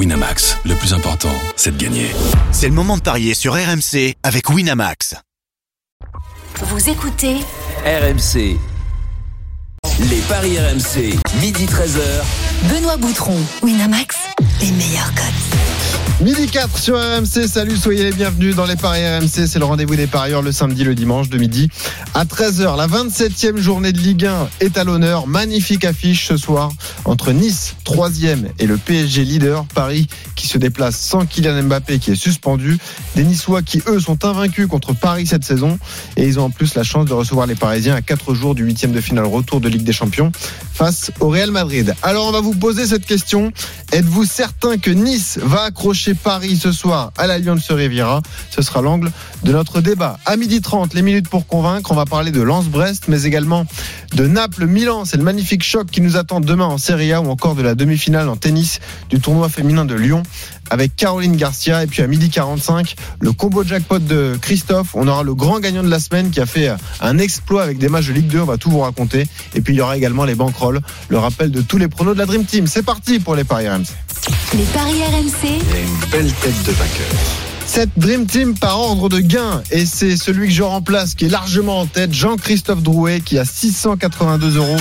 Winamax, le plus important, c'est de gagner. C'est le moment de parier sur RMC avec Winamax. Vous écoutez RMC. Les paris RMC, midi 13h. Benoît Boutron, Winamax, les meilleurs codes. Midi 4 sur RMC, salut, soyez les bienvenus dans les Paris RMC, c'est le rendez-vous des parieurs le samedi, le dimanche de midi à 13h. La 27e journée de Ligue 1 est à l'honneur, magnifique affiche ce soir entre Nice, 3e et le PSG leader, Paris qui se déplace sans Kylian Mbappé qui est suspendu, des Niçois qui eux sont invaincus contre Paris cette saison. Et ils ont en plus la chance de recevoir les Parisiens à 4 jours du 8e de finale retour de Ligue des Champions face au Real Madrid. Alors on va vous poser cette question, êtes-vous certain que Nice va accrocher Paris ce soir à l'Alliance Riviera. Ce sera l'angle de notre débat. À midi 30, les minutes pour convaincre. On va parler de Lens-Brest, mais également de Naples-Milan. C'est le magnifique choc qui nous attend demain en Serie A ou encore de la demi-finale en tennis du tournoi féminin de Lyon avec Caroline Garcia. Et puis à midi 45, le combo jackpot de Christophe. On aura le grand gagnant de la semaine qui a fait un exploit avec des matchs de Ligue 2. On va tout vous raconter. Et puis il y aura également les banquerolles, le rappel de tous les pronos de la Dream Team. C'est parti pour les paris RMC. Les paris RMC, une belle tête de vainqueur. Cette Dream Team par ordre de gain, et c'est celui que je remplace qui est largement en tête, Jean-Christophe Drouet, qui a 682 euros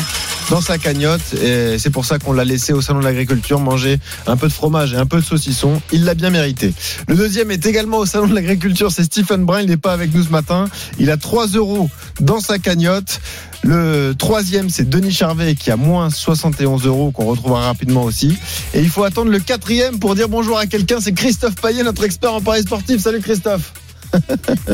dans sa cagnotte. Et c'est pour ça qu'on l'a laissé au Salon de l'Agriculture manger un peu de fromage et un peu de saucisson. Il l'a bien mérité. Le deuxième est également au Salon de l'Agriculture, c'est Stephen Brun. Il n'est pas avec nous ce matin. Il a 3 euros dans sa cagnotte. Le troisième, c'est Denis Charvet qui a moins 71 euros qu'on retrouvera rapidement aussi. Et il faut attendre le quatrième pour dire bonjour à quelqu'un. C'est Christophe Payet, notre expert en paris sportif. Salut Christophe.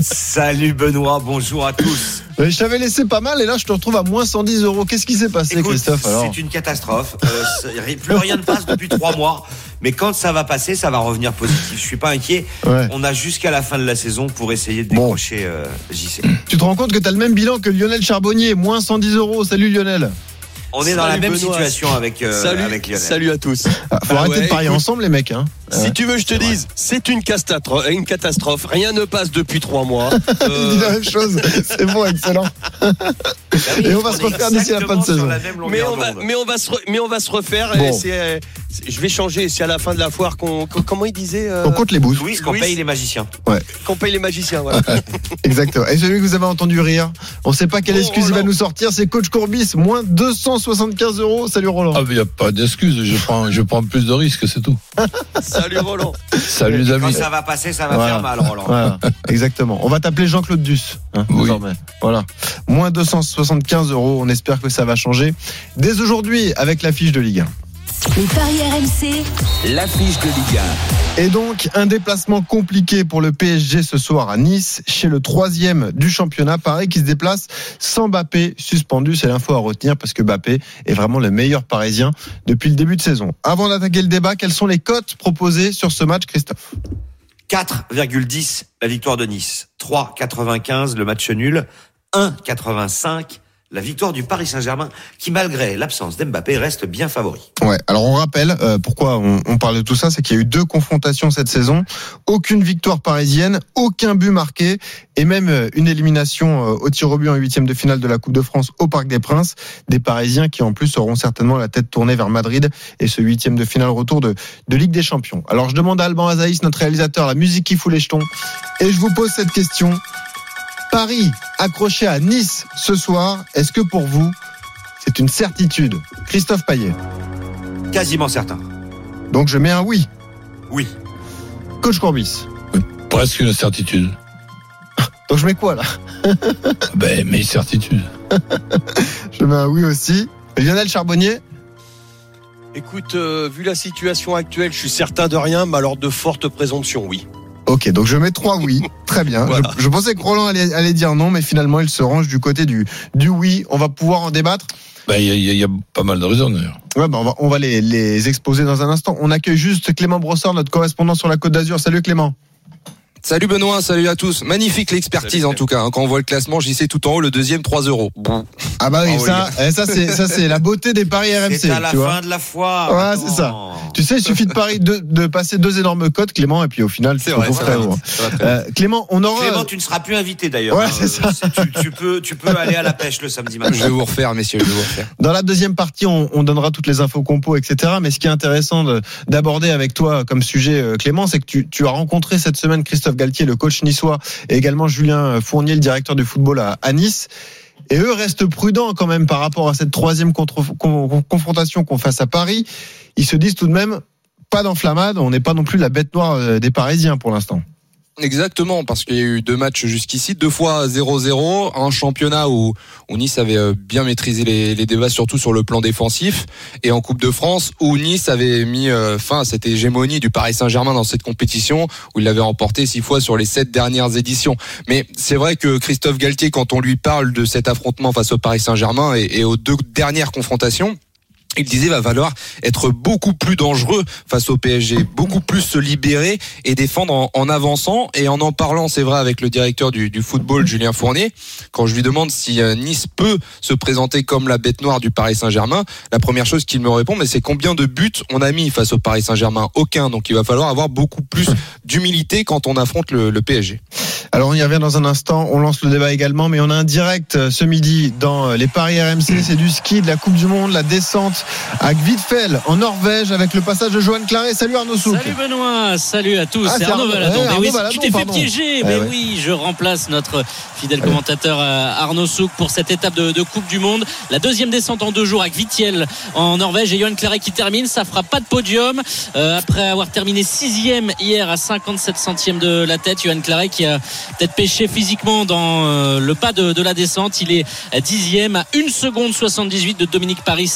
Salut Benoît, bonjour à tous. Je t'avais laissé pas mal et là je te retrouve à moins 110 euros. Qu'est-ce qui s'est passé Écoute, Christophe alors c'est une catastrophe. Euh, plus rien ne passe depuis trois mois. Mais quand ça va passer, ça va revenir positif. Je suis pas inquiet. Ouais. On a jusqu'à la fin de la saison pour essayer de Bon. décrocher euh, JC. Tu te rends compte que tu as le même bilan que Lionel Charbonnier, moins 110 euros. Salut Lionel. On est dans la même Benoît. situation avec, euh, salut, avec Lionel. salut à tous. Ah, faut Ah arrêter ouais, de parier écoute, ensemble les mecs. Hein. Si tu veux, je te dise, c'est une catastrophe, une catastrophe. Rien ne passe depuis trois mois. Il dit la même chose. C'est bon, excellent. Oui, Et on va se refaire d'ici la fin de saison. mais on va, d'onde. mais on va se, re- mais on va se refaire. Bon. euh, je vais changer. C'est à la fin de la foire qu'on, comment il disait, euh, On compte les bouses. Louis, qu'on paye les magiciens. qu'on paye les magiciens. Voilà. Exactement. Et celui que vous avez entendu rire, on sait pas quelle Oh, excuse il va nous sortir, c'est coach Courbis, moins 275 euros. Salut Roland. Ah, il n'y a pas d'excuse. Je prends, je prends plus de risques, c'est tout. Salut Roland. Salut les Quand ça va passer, ça va Voilà. faire mal, Roland. Voilà, exactement. On va t'appeler Jean-Claude Duss. hein, Oui. désormais. Voilà. Moins 275 euros. On espère que ça va changer dès aujourd'hui avec la fiche de Ligue 1. Les paris RMC, L'affiche de Liga. Et donc, un déplacement compliqué pour le PSG ce soir à Nice, chez le troisième du championnat. Paris qui se déplace sans Bappé suspendu. C'est l'info à retenir parce que Bappé est vraiment le meilleur parisien depuis le début de saison. Avant d'attaquer le débat, quelles sont les cotes proposées sur ce match, Christophe? 4,10 la victoire de Nice. 3,95 le match nul. 1,85 la victoire du Paris Saint-Germain qui, malgré l'absence d'Mbappé, reste bien favori. Ouais, alors on rappelle euh, pourquoi on, parle de tout ça, c'est qu'il y a eu deux confrontations cette saison, aucune victoire parisienne, aucun but marqué et même euh, une élimination euh, au tir au but en huitième de finale de la Coupe de France au Parc des Princes, des Parisiens qui en plus auront certainement la tête tournée vers Madrid et ce huitième de finale retour de, de Ligue des Champions. Alors je demande à Alban Azaïs, notre réalisateur, la musique qui fout les jetons, et je vous pose cette question. Paris accroché à Nice ce soir, est-ce que pour vous c'est une certitude? Christophe Payet. Quasiment certain. Donc je mets un oui. Oui. Coach Courbis. Presque une certitude. Donc je mets quoi là? Ben, mais certitude. Je mets un oui aussi. Lionel Charbonnier Écoute, euh, vu la situation actuelle, je suis certain de rien, mais alors de fortes présomptions, oui. Ok, donc je mets trois oui. Très bien. Voilà. Je, je pensais que Roland allait, allait dire non, mais finalement il se range du côté du, du oui. On va pouvoir en débattre. Ben, y, y il y a pas mal de raisons d'ailleurs. Ouais, bah on va, on va les, les exposer dans un instant. On accueille juste Clément Brossard, notre correspondant sur la Côte d'Azur. Salut Clément. Salut Benoît, salut à tous. Magnifique l'expertise Salut, en tout cas. hein. Quand on voit le classement, j'y sais tout en haut, le deuxième 3 euros. Ah bah oui, Ah ça, eh, ça c'est ça c'est la beauté des paris RMC. C'est à la tu vois. fin de la foire. Ouais, Attends. c'est ça. Tu sais, il suffit de, pari, de, de passer deux énormes cotes, Clément, et puis au final, C'est vrai, ça très va ça Euh, Clément, on aura. Clément, tu ne seras plus invité d'ailleurs. Ouais, hein. c'est ça. Tu, tu peux, tu peux aller à la pêche le samedi matin. Je vais vous refaire, messieurs, je vais vous refaire. Dans la deuxième partie, on, on donnera toutes les infos compos, etc. Mais ce qui est intéressant de- d'aborder avec toi comme sujet, euh, Clément, c'est que tu, tu as rencontré cette semaine Christophe Galtier, le coach niçois, et également Julien Fournier, le directeur du football à, Nice. Et eux restent prudents quand même par rapport à cette troisième confrontation qu'on fasse à Paris. Ils se disent tout de même, pas d'enflammade, on n'est pas non plus la bête noire euh, des Parisiens pour l'instant. Exactement, parce qu'il y a eu deux matchs jusqu'ici, deux fois 0-0, un championnat où, Nice avait euh, bien maîtrisé les, débats, surtout sur le plan défensif, et en Coupe de France, où Nice avait mis euh, fin à cette hégémonie du Paris Saint-Germain dans cette compétition, où il l'avait remporté six fois sur les sept dernières éditions. Mais c'est vrai que Christophe Galtier, quand on lui parle de cet affrontement face au Paris Saint-Germain et aux deux dernières confrontations, il disait va falloir être beaucoup plus dangereux face au PSG, beaucoup plus se libérer et défendre en, avançant et en en parlant, c'est vrai, avec le directeur du, du football, Julien Fournier, quand je lui demande si euh, Nice peut se présenter comme la bête noire du Paris Saint-Germain, la première chose qu'il me répond, mais c'est combien de buts on a mis face au Paris Saint-Germain? Aucun. Donc il va falloir avoir beaucoup plus d'humilité quand on affronte le, le PSG. Alors on y revient dans un instant, on lance le débat également, mais on a un direct euh, ce midi dans euh, les paris RMC, c'est du ski, de la Coupe du Monde, la descente à Gvidfell en Norvège avec le passage de Johan Claret. Salut Arnaud Souk. Salut Benoît, salut à tous. Ah, c'est c'est Arnaud Valadon. ouais, Mais Arnaud oui, Valadon, tu t'es fait piéger. Eh Mais ouais. oui, je remplace notre fidèle commentateur euh, Arnaud Souk pour cette étape de, de Coupe du Monde. La deuxième descente en deux jours à Vittiel en Norvège et Johan Claret qui termine. Ça fera pas de podium Euh, après avoir terminé sixième hier à 57 centièmes de la tête. Johan Claret qui a peut-être pêché physiquement dans euh, le pas de, de la descente. Il est dixième à 1 seconde 78 de Dominique Paris,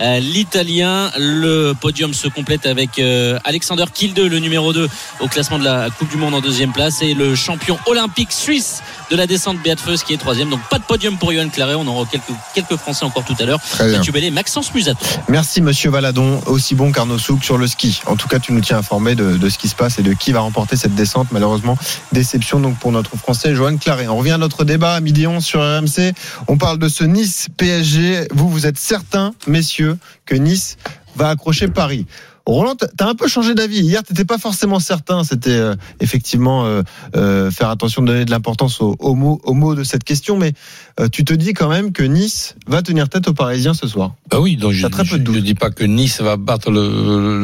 euh, l'Italien. Le podium se complète avec euh, Alexander Kilde, le numéro 2 au classement de la Coupe du Monde en deuxième place et le champion olympique suisse de la descente Beat Feus qui est troisième. Donc pas de podium pour Johan Claret. On aura quelques, quelques Français encore tout à l'heure. Mathieu Bellet, Maxence Musato. Merci Monsieur Valadon, aussi bon qu'Arnaud Souk sur le ski. En tout cas, tu nous tiens informé de, de ce qui se passe et de qui va remporter cette descente. Malheureusement, déception donc pour notre Français Johan Claret. On revient à notre débat à midi 11 sur RMC. On parle de ce Nice PSG. Vous, vous êtes certains, messieurs, que Nice va accrocher Paris. Roland, t'as- un peu changé d'avis. Hier, t'étais pas forcément certain. C'était euh, effectivement euh, euh, faire attention de donner de l'importance aux, aux mots, de cette question, mais euh, tu te dis quand même que Nice va tenir tête aux Parisiens ce soir. Bah oui, donc je peu de dis pas que Nice va battre le,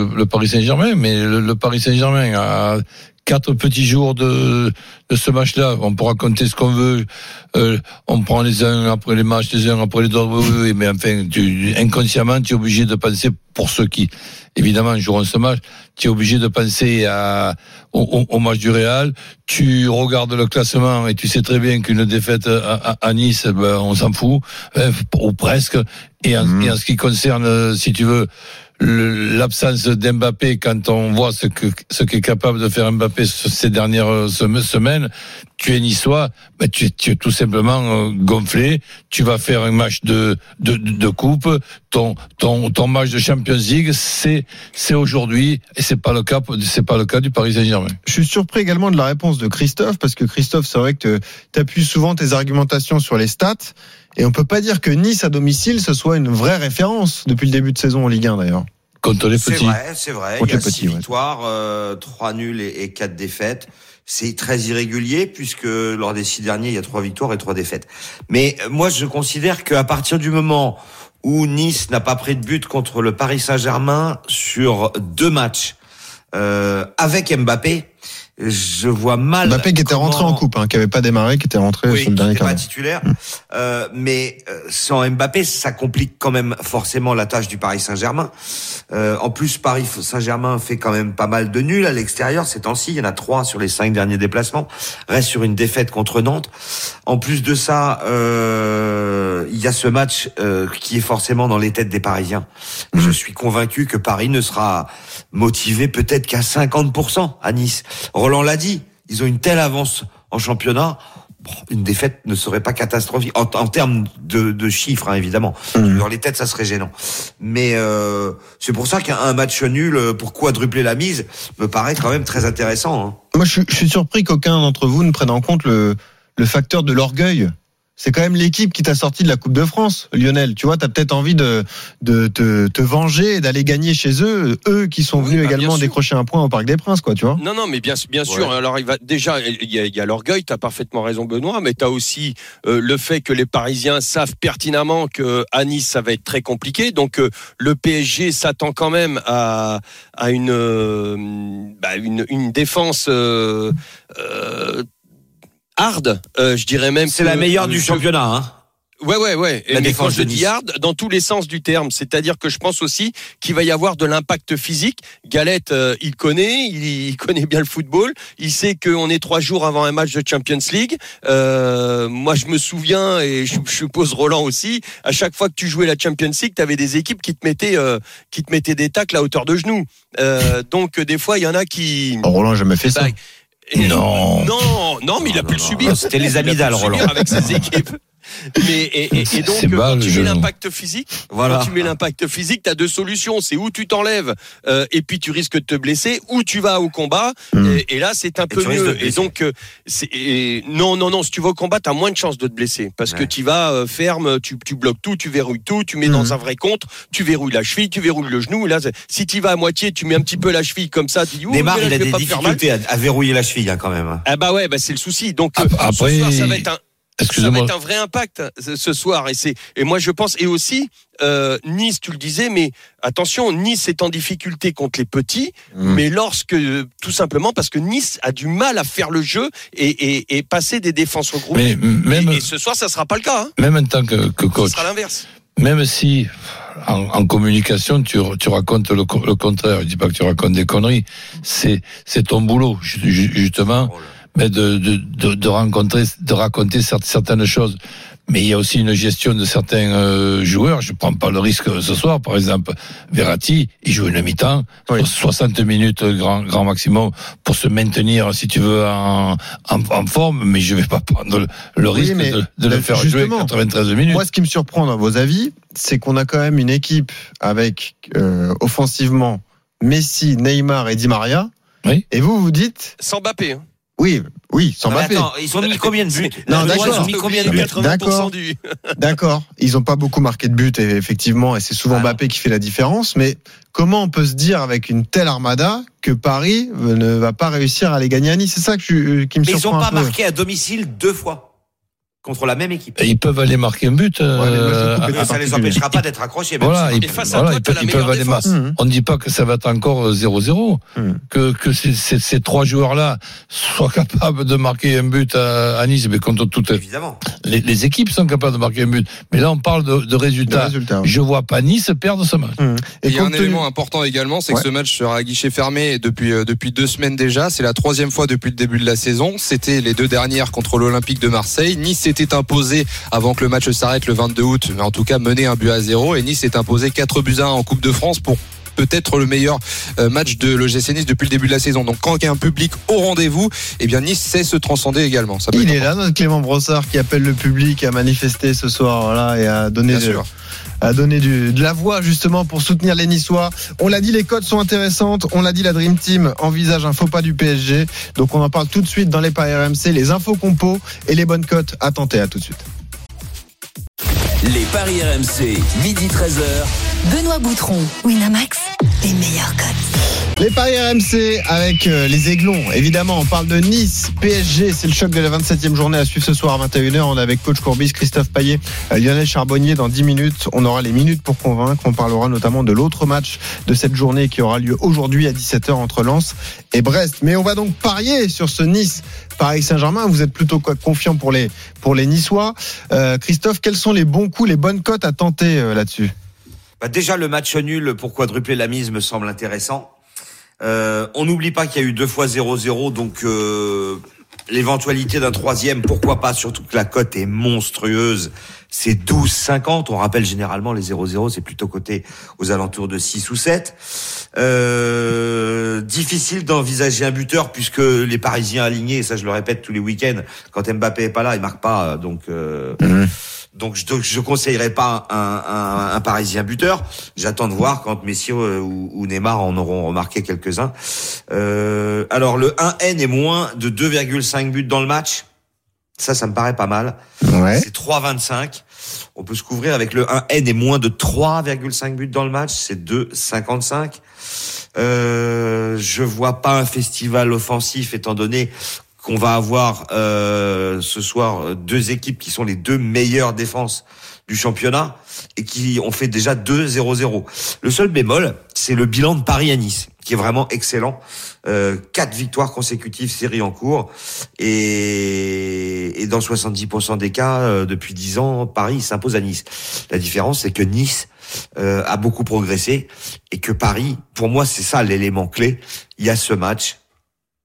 le- le Paris Saint-Germain, mais le, le Paris Saint-Germain a quatre petits jours de, de ce match-là. On pourra compter ce qu'on veut. Euh, on prend les uns après les matchs, les uns après les autres. Oui, oui, oui, mais enfin, tu, inconsciemment, tu es obligé de penser pour ceux qui, évidemment, joueront ce match. Tu es obligé de penser à, au, au- au match du Real. Tu regardes le classement et tu sais très bien qu'une défaite à, à- à Nice, ben, on s'en fout, ou presque. Et en, Mhm. et en ce qui concerne, euh, si tu veux, l'absence d'Mbappé, quand on voit ce que ce qu'est capable de faire Mbappé ce- ces dernières euh, sem- semaines, tu es niçois, ben tu, es- tu es tout simplement euh, gonflé. Tu vas faire un match de, de de coupe. Ton ton ton match de Champions League, c'est c'est aujourd'hui et c'est pas le cas c'est pas le cas du Paris Saint-Germain. Je suis surpris également de la réponse de Christophe, parce que Christophe, c'est vrai que tu appuies souvent tes argumentations sur les stats, et on peut pas dire que Nice à domicile, ce soit une vraie référence depuis le début de saison en Ligue 1 d'ailleurs. Contre les C'est petits. vrai, c'est vrai. Contre Il y a les petits, six ouais. victoires, euh, trois nuls et, et quatre défaites. C'est très irrégulier puisque lors des six derniers, il y a trois victoires et trois défaites. Mais euh, moi, je considère qu'à partir du moment où Nice n'a pas pris de but contre le Paris Saint-Germain sur deux matchs euh, avec Mbappé, je vois mal. Mbappé qui était comment- rentré en coupe, hein, qui avait pas démarré, qui était rentré oui, sur le dernier pas d'heure. titulaire. Euh, mais euh, sans Mbappé, ça complique quand même forcément la tâche du Paris Saint-Germain. Euh, en plus, Paris Saint-Germain fait quand même pas mal de nuls à l'extérieur ces temps-ci. Il y en a trois sur les cinq derniers déplacements. Reste sur une défaite contre Nantes. En plus de ça, euh, il y a ce match euh, qui est forcément dans les têtes des Parisiens. Mmh. Je suis convaincu que Paris ne sera motivé peut-être qu'à 50% à Nice. Roland l'a dit, ils ont une telle avance en championnat. bon, une défaite ne serait pas catastrophique en, en termes de, de chiffres, hein, évidemment. Mhm. Dans les têtes, ça serait gênant. Mais euh, c'est pour ça qu'un match nul euh, pour quadrupler la mise me paraît quand même très intéressant. Hein. Moi, je, suis- je suis surpris qu'aucun d'entre vous ne prenne en compte le, le facteur de l'orgueil. C'est quand même l'équipe qui t'a sorti de la Coupe de France, Lionel. Tu vois, t'as peut-être envie de, de te, te venger et d'aller gagner chez eux, eux qui sont Oui, venus bah, également décrocher un point au Parc des Princes, quoi, tu vois. Non, non, mais bien, bien sûr. Ouais. Alors, il va déjà, il y a, il y a l'orgueil. Tu as parfaitement raison, Benoît, mais tu as aussi euh, le fait que les Parisiens savent pertinemment que à Nice ça va être très compliqué. Donc, euh, le PSG s'attend quand même à, à une, euh, bah, une, une défense. Hard, euh, je dirais même. C'est la meilleure du je- championnat. Hein. Ouais, ouais, ouais. La Mais défense quand je de dis hard, dans tous les sens du terme, c'est-à-dire que je pense aussi qu'il va y avoir de l'impact physique. Galette, euh, il connaît, il, il connaît bien le football. Il sait qu'on est trois jours avant un match de Champions League. Euh, moi, je me souviens et je, je suppose Roland aussi. À chaque fois que tu jouais la Champions League, tu avais des équipes qui te mettaient, euh, qui te mettaient des tacles à hauteur de genoux. Euh, donc des fois, il y en a qui. Oh, Roland, j'ai jamais fait ça. Et- Non. non, non, mais il a pu le subir. C'était les amygdales, Roland. avec ses équipes. Mais, et, et- et donc, quand tu mets l'impact physique, Voilà. quand tu mets l'impact physique, tu as deux solutions. C'est où tu t'enlèves euh, et puis tu risques de te blesser, ou tu vas au combat. Mm. Et, et là, c'est un peu mieux. Et donc, euh, non, non, non. Si tu vas au combat, tu as moins de chances de te blesser parce que tu vas euh, ferme, tu, tu bloques tout, tu verrouilles tout, tu mets dans un vrai contre, tu verrouilles la cheville, tu verrouilles le genou. Là, si tu vas à moitié, tu mets un petit peu la cheville comme ça, tu dis, Neymar, il a des difficultés à, à verrouiller la cheville hein, quand même. hein. Ah bah ouais, bah c'est le souci. Donc euh, Ap- ce après- soir, ça va être un, ça va être un vrai impact ce, ce soir. Et c'est et moi je pense et aussi euh, Nice, tu le disais, mais attention, Nice est en difficulté contre les petits, Mm. mais lorsque tout simplement parce que Nice a du mal à faire le jeu et, et, et passer des défenses regroupées. Mais même, et, et ce soir, ça sera pas le cas. Hein. même en tant que, coach, sera l'inverse. même si en, en communication tu, tu racontes le, co- le contraire, je dis pas que tu racontes des conneries, c'est c'est ton boulot ju- ju- justement, Oh de, de, de, de rencontrer, de raconter cer- certaines choses. Mais il y a aussi une gestion de certains euh, joueurs. Je prends pas le risque ce soir, par exemple, Verratti, il joue une mi-temps, Oui. 60 minutes grand, grand maximum pour se maintenir, si tu veux, en, en, en forme. Mais je vais pas prendre le, le Oui, risque mais de, de le là, faire jouer 93 minutes. Moi, ce qui me surprend dans vos avis, c'est qu'on a quand même une équipe avec euh, offensivement Messi, Neymar et Di Maria. Oui. Et vous, vous dites, Sans Mbappé. Hein. Oui, oui, sans Mbappé. attends, ils ont mis combien de buts? Non, d'accord. Chinois, Ils ont mis combien de buts 80% D'accord. du. D'accord. Ils n'ont pas beaucoup marqué de buts, et effectivement, et c'est souvent Ah. Mbappé qui fait la différence. Mais comment on peut se dire avec une telle armada que Paris euh, ne va pas réussir à les gagner à Nice? C'est ça que je- qui me Mais ils surprend n'ont pas peu. marqué à domicile deux fois contre la même équipe. Et Ils peuvent aller marquer un but. Ouais, moi, euh, Et ça les empêchera pas d'être accrochés. même Voilà, si- ils, Et face à voilà, toi, ils peuvent, ils aller. Mhm. On ne dit pas que ça va être encore euh, 0-0, Mhm. que, que ces, ces- ces trois joueurs-là soient capables de marquer un but à, à Nice, mais contre toutes Évidemment. les, les équipes sont capables de marquer un but. Mais là, on parle de, résultats. résultat. Je vois pas Nice perdre ce match. Mhm. Et il y a un tenu- élément important également, c'est Ouais. que ce match sera à guichet fermé depuis euh, depuis deux semaines déjà. C'est la troisième fois depuis le début de la saison. C'était les deux dernières contre l'Olympique de Marseille. Nice s'était imposé avant que le match s'arrête le 22 août, mais en tout cas mené un but à zéro. Et Nice s'est imposé 4 buts à 1 en Coupe de France pour peut-être le meilleur euh, match de l'OGC Nice depuis le début de la saison. Donc quand il y a un public au rendez-vous, eh bien Nice sait se transcender également. Ça peut Il est là, notre Clément Brossard, qui appelle le public à manifester ce soir voilà, et à donner, Bien de, sûr. À donner du- de la voix justement pour soutenir les Niçois. On l'a dit, les codes sont intéressantes. On l'a dit, la Dream Team envisage un faux pas du PSG. Donc on en parle tout de suite dans les paris RMC, les infos compos et les bonnes cotes à tenter. À tout de suite. Les paris RMC, midi 13h. Benoît Boutron, Winamax, les meilleurs cotes. Les paris RMC avec euh, les Aiglons. Évidemment, on parle de Nice, PSG. C'est le choc de la 27e journée à suivre ce soir à 21h. On est avec coach Courbis, Christophe Payet, euh, Lionel Charbonnier dans 10 minutes. On aura les minutes pour convaincre. On parlera notamment de l'autre match de cette journée qui aura lieu aujourd'hui à 17h entre Lens et Brest. Mais on va donc parier sur ce Nice. Paris Saint-Germain, vous êtes plutôt confiant pour les, pour les Niçois? Euh, Christophe, quels sont les bons coups, les bonnes cotes à tenter là-dessus? Bah, déjà, le match nul pour quadrupler la mise me semble intéressant. Euh, on n'oublie pas qu'il y a eu deux fois 0-0, donc euh, l'éventualité d'un troisième, pourquoi pas, surtout que la cote est monstrueuse. C'est 12,50. On rappelle généralement les 0-0, c'est plutôt coté aux alentours de 6 ou 7. Euh, difficile d'envisager un buteur puisque les Parisiens alignés, et ça je le répète tous les week-ends, quand Mbappé est pas là, il marque pas. Donc euh, donc je, je conseillerais pas un, un, un Parisien buteur. J'attends de voir quand Messi euh, ou, ou Neymar en auront remarqué quelques-uns. Euh, alors le 1N est moins de 2,5 buts dans le match. Ça, ça me paraît pas mal. Ouais. C'est 3,25. On peut se couvrir avec le 1N et moins de 3,5 buts dans le match. C'est 2,55. Euh, je vois pas un festival offensif étant donné qu'on va avoir euh, ce soir deux équipes qui sont les deux meilleures défenses du championnat et qui ont fait déjà 2-0-0. Le seul bémol, c'est le bilan de Paris à Nice, qui est vraiment excellent. Euh, quatre victoires consécutives, série en cours, et, et dans 70% des cas, euh, depuis 10 ans, Paris s'impose à Nice. La différence, c'est que Nice euh, a beaucoup progressé et que Paris, pour moi, c'est ça l'élément clé. Il y a ce match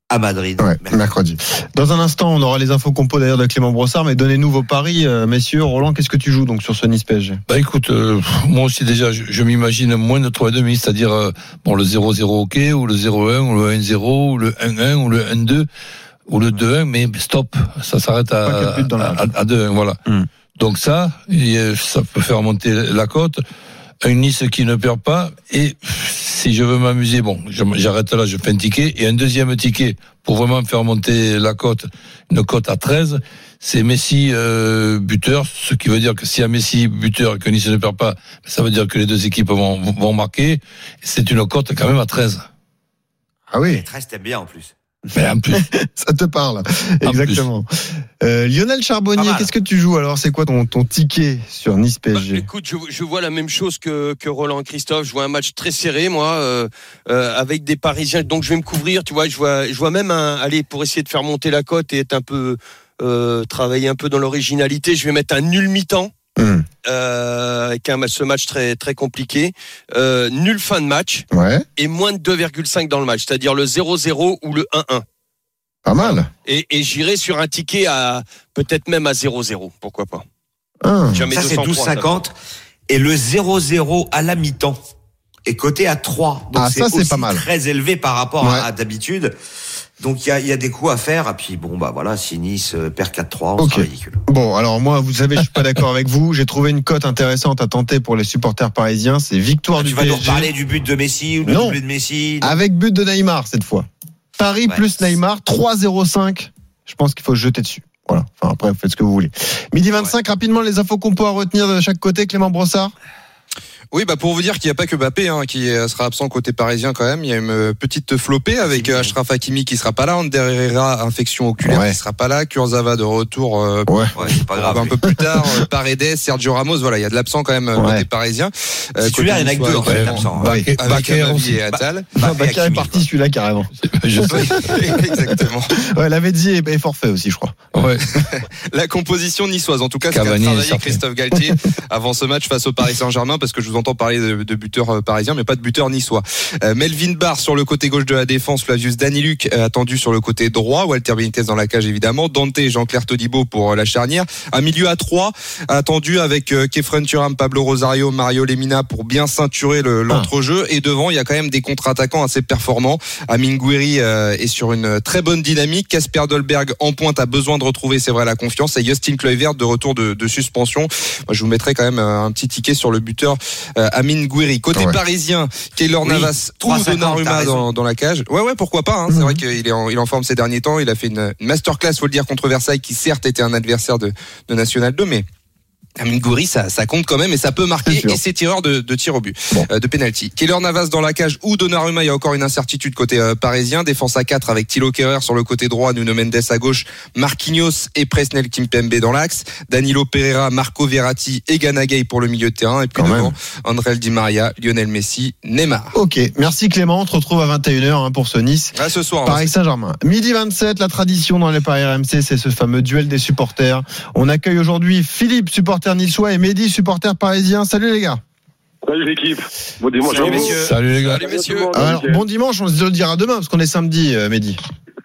à Madrid. Ouais, mercredi. Dans un instant, on aura les infos compos d'ailleurs de Clément Brossard, mais donnez-nous vos paris, euh, messieurs. Roland, qu'est-ce que tu joues donc sur ce Nice PSG Bah écoute, euh, moi aussi déjà, je, je m'imagine moins de 3,5, c'est-à-dire euh, bon le 0-0 ok, ou le 0-1, ou le 1-0, ou le 1-1, ou le 1-2, ou le 2-1, mais stop, ça s'arrête à, à, match. à 2-1, voilà. Hmm. Donc ça, et, ça peut faire monter la cote. Un Nice qui ne perd pas, et si je veux m'amuser, bon, j'arrête là, je fais un ticket, et un deuxième ticket pour vraiment faire monter la cote, une cote à 13, c'est Messi euh, buteur, ce qui veut dire que s'il y a Messi buteur et que Nice ne perd pas, ça veut dire que les deux équipes vont, vont marquer. C'est une cote quand même à 13. Ah oui, 13, t'aimes bien en plus. Mais en plus, ça te parle. En Exactement. Euh, Lionel Charbonnier, mal. qu'est-ce que tu joues alors? C'est quoi ton, ton ticket sur Nice Bah, PSG écoute, je, je vois la même chose que, que Roland et Christophe. Je vois un match très serré, moi, euh, euh, avec des Parisiens. Donc je vais me couvrir, tu vois. Je vois, je vois même un, aller pour essayer de faire monter la cote et être un peu euh, travailler un peu dans l'originalité. Je vais mettre un nul mi-temps. Hmm. Euh, avec un match, ce match très très compliqué, euh, nul fin de match Ouais, et moins de 2,5 dans le match, c'est-à-dire le 0-0 ou le 1-1. pas mal. Et, et j'irai sur un ticket à peut-être même à 0-0, pourquoi pas. Ah. Jamais Ça, c'est 203, ça. 12,50. Et le 0-0 à la mi-temps est coté à 3. Donc Ah, c'est ça, c'est aussi pas mal. très élevé par rapport à, d'habitude. Donc il y a, y a des coups à faire. Et puis bon, bah voilà, si Nice euh, perd 4-3, on Ok. sera ridicule. Bon, alors moi, vous savez, je suis pas d'accord avec vous. J'ai trouvé une cote intéressante à tenter pour les supporters parisiens. C'est victoire Ah, du tu vas nous PSG reparler du but de Messi ou du Non. doublé de Messi non avec but de Neymar cette fois. Paris Ouais. plus Neymar, 3-0-5. Je pense qu'il faut se jeter dessus. Voilà. Enfin, après, vous faites ce que vous voulez. Midi 25, rapidement, les infos qu'on peut à retenir de chaque côté. Clément Brossard? Oui, bah pour vous dire qu'il n'y a pas que Mbappé hein, qui euh, sera absent côté parisien quand même. Il y a une euh, petite flopée avec euh, Ashraf Hakimi qui sera pas là, Ander Herrera infection oculaire Ouais. qui sera pas là, Kurzawa de retour euh, Ouais. Ouais, c'est pas grave. un peu plus tard, euh, Paredes, Sergio Ramos. Voilà, il y a de l'absent quand même Ouais. côté parisien. Euh, Titulaire, il y en a que deux, en fait, niçois, absents. Bah, et Attal. Ah, Bah, Bakar est parti celui-là carrément. je sais. Exactement. Ouais, Lavezzi est, est forfait aussi, je crois. Ouais. La composition niçoise, en tout cas, c'est travaillé. Christophe Galtier avant ce match face au Paris Saint-Germain, parce que je vous entends parler de, de buteurs euh, parisiens, mais pas de buteurs niçois. Euh, Melvin Barr sur le côté gauche de la défense, Flavius Daniluk euh, attendu sur le côté droit, Walter Benitez dans la cage évidemment, Dante et Jean-Claire Todibo pour la charnière, un milieu à trois attendu avec Kefren Turam, Pablo Rosario, Mario Lemina pour bien ceinturer le- l'entrejeu, et devant il y a quand même des contre-attaquants assez performants. Amin Gouiri euh, est sur une très bonne dynamique, Casper Dolberg en pointe a besoin de retrouver, c'est vrai, la confiance, et Justin Kluivert de retour de, de suspension. Moi, je vous mettrai quand même un petit ticket sur le buteur euh, Amin Gouiri. Côté Ouais. parisien, Keylor Oui, Navas ou 3,50, t'as Donnarumma dans, dans la cage. Ouais, ouais, pourquoi pas. Hein. C'est Mhm. vrai qu'il est en, il en forme ces derniers temps. Il a fait une, une masterclass, faut le dire, contre Versailles, qui certes était un adversaire de, de National 2, mais Amin Gouiri, ça, ça compte quand même et ça peut marquer et c'est tireur de, de tir au but, Bon. euh, de penalty. Keylor Navas dans la cage ou Donnarumma, il y a encore une incertitude côté euh, parisien. Défense à 4 avec Thilo Kerrer sur le côté droit, Nuno Mendes à gauche, Marquinhos et Presnel Kimpembe dans l'axe, Danilo Pereira, Marco Verratti et Ganagay pour le milieu de terrain et puis Quand devant André Di Maria, Lionel Messi, Neymar. Ok, merci Clément. On te retrouve à 21h hein, pour ce Nice. À ce soir. Paris Saint-Germain. Midi 27, la tradition dans les paris RMC, c'est ce fameux duel des supporters. On accueille aujourd'hui Philippe, supporter niçois, et Mehdi, supporter parisien. Salut les gars. Salut l'équipe. Bon dimanche Salut, messieurs. Les gars. Salut messieurs. Alors, bon dimanche, on se le dira demain, parce qu'on est samedi, euh, Mehdi.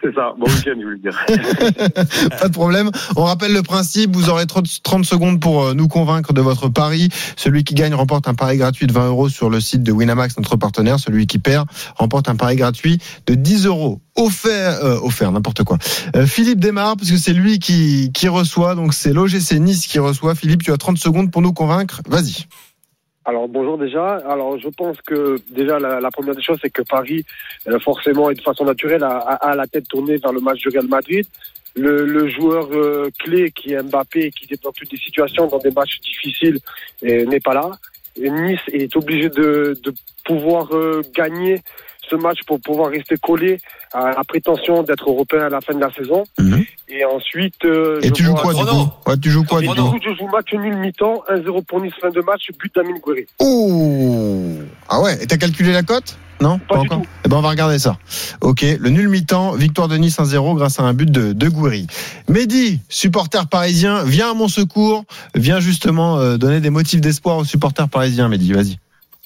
C'est ça. Bon week-end, je voulais dire. Pas de problème. On rappelle le principe. Vous aurez 30 30 secondes pour euh, nous convaincre de votre pari. Celui qui gagne remporte un pari gratuit de 20 euros sur le site de Winamax, notre partenaire. Celui qui perd remporte un pari gratuit de 10 euros. Offert, euh, offert, n'importe quoi. Euh, Philippe démarre parce que c'est lui qui, qui reçoit. Donc c'est l'OGC Nice qui reçoit. Philippe, tu as 30 secondes pour nous convaincre. Vas-y. Alors bonjour déjà. Alors je pense que déjà la, première des choses c'est que Paris euh, forcément et de façon naturelle a, la tête tournée vers le match du Real Madrid. Le, joueur euh, clé qui est Mbappé qui est toutes des situations dans des matchs difficiles euh, n'est pas là. Nice est obligé de, pouvoir gagner ce match pour pouvoir rester collé à la prétention d'être européen à la fin de la saison. Mhm. Et ensuite euh, Et je tu joues quoi du coup ouais, Tu joues quoi Et du coup je joue match nul mi-temps, 1-0 pour Nice, fin de match, but d'Amine Gouiri. Oh Ah ouais, et t'as calculé la cote Non Pas du tout. Eh ben on va regarder ça. Ok, le nul mi-temps, victoire de Nice 1-0 grâce à un but de, de Gouiri. Mehdi, supporter parisien, viens à mon secours, viens justement euh, donner des motifs d'espoir aux supporters parisiens, Mehdi, vas-y.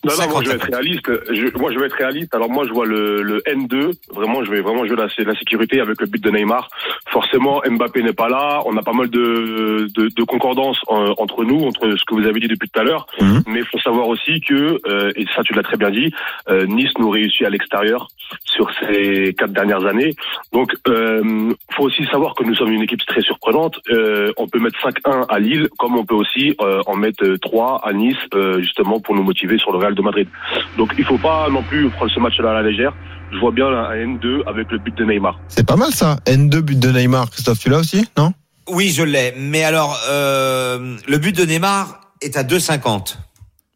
Non, non, moi je vais être réaliste. Je, moi je vais être réaliste. Alors moi je vois le, le N2. Vraiment, je vais vraiment jouer la, la sécurité avec le but de Neymar. Forcément, Mbappé n'est pas là. On a pas mal de, de, de concordance euh, entre nous, entre ce que vous avez dit depuis tout à l'heure. Mais il faut savoir aussi que, euh, et ça tu l'as très bien dit, euh, Nice nous réussit à l'extérieur sur ces quatre dernières années. Donc, euh, faut aussi savoir que nous sommes une équipe très surprenante. Euh, on peut mettre 5-1 à Lille, comme on peut aussi euh, en mettre euh, 3 à Nice, euh, justement pour nous motiver sur le Real de Madrid. Donc, il faut pas non plus prendre ce match-là à la légère. Je vois bien un N2 avec le but de Neymar. C'est pas mal ça, N2 but de Neymar. Christophe, tu l'as aussi, non? Oui, je l'ai. Mais alors, euh, le but de Neymar est à 2,50.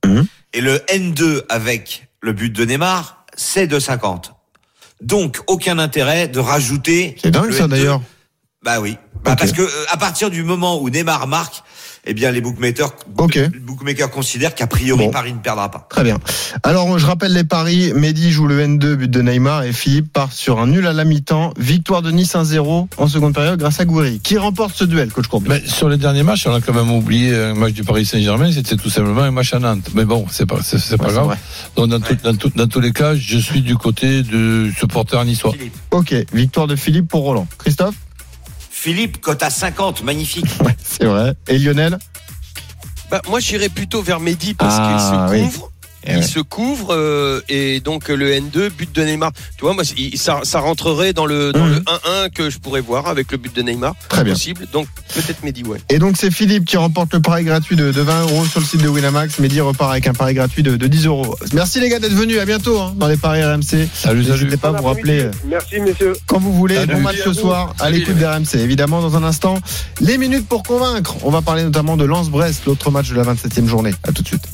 Mhm. Et le N2 avec le but de Neymar, c'est 2,50. Donc, aucun intérêt de rajouter. C'est dingue ça N2. d'ailleurs. Bah oui. Bah. Parce que euh, à partir du moment où Neymar marque, eh bien les bookmakers, les bookmakers considèrent qu'a priori Bon. Paris ne perdra pas. Très bien. Alors, je rappelle les paris. Mehdi joue le N2, but de Neymar, et Philippe part sur un nul à la mi-temps. Victoire de Nice 1-0 en seconde période grâce à Gouiri. Qui remporte ce duel, coach Courbet? Mais sur les derniers matchs, on a quand même oublié un match du Paris Saint-Germain, c'était tout simplement un match à Nantes. Mais bon, c'est pas, c'est, c'est pas grave. vrai. Donc dans, tout- dans, tout- dans tous les cas, je suis du côté du supporter niçois. Ok, victoire de Philippe pour Roland. Christophe? Philippe, cote à 50, magnifique. C'est vrai. Et Lionel? Bah, moi, j'irais plutôt vers Mehdi parce Ah, qu'il se oui. Eh il ouais. se couvre euh, et donc le N2 but de Neymar. Tu vois moi il- ça, ça rentrerait dans le dans Mhm. le 1-1 que je pourrais voir avec le but de Neymar. Très bien. Possible. Donc peut-être Mehdi ouais. Et donc c'est Philippe qui remporte le pari gratuit de, de 20 euros sur le site de Winamax. Mehdi repart avec un pari gratuit de, de 10 euros. Merci les gars d'être venus. À bientôt hein, dans les paris RMC. Salut, N'hésitez pas à vous rappeler euh, Merci, messieurs. quand vous voulez. Salut. Bon match ce soir à l'écoute d'RMC. Évidemment, dans un instant, les minutes pour convaincre. On va parler notamment de Lens-Brest, l'autre match de la 27e journée. À tout de suite.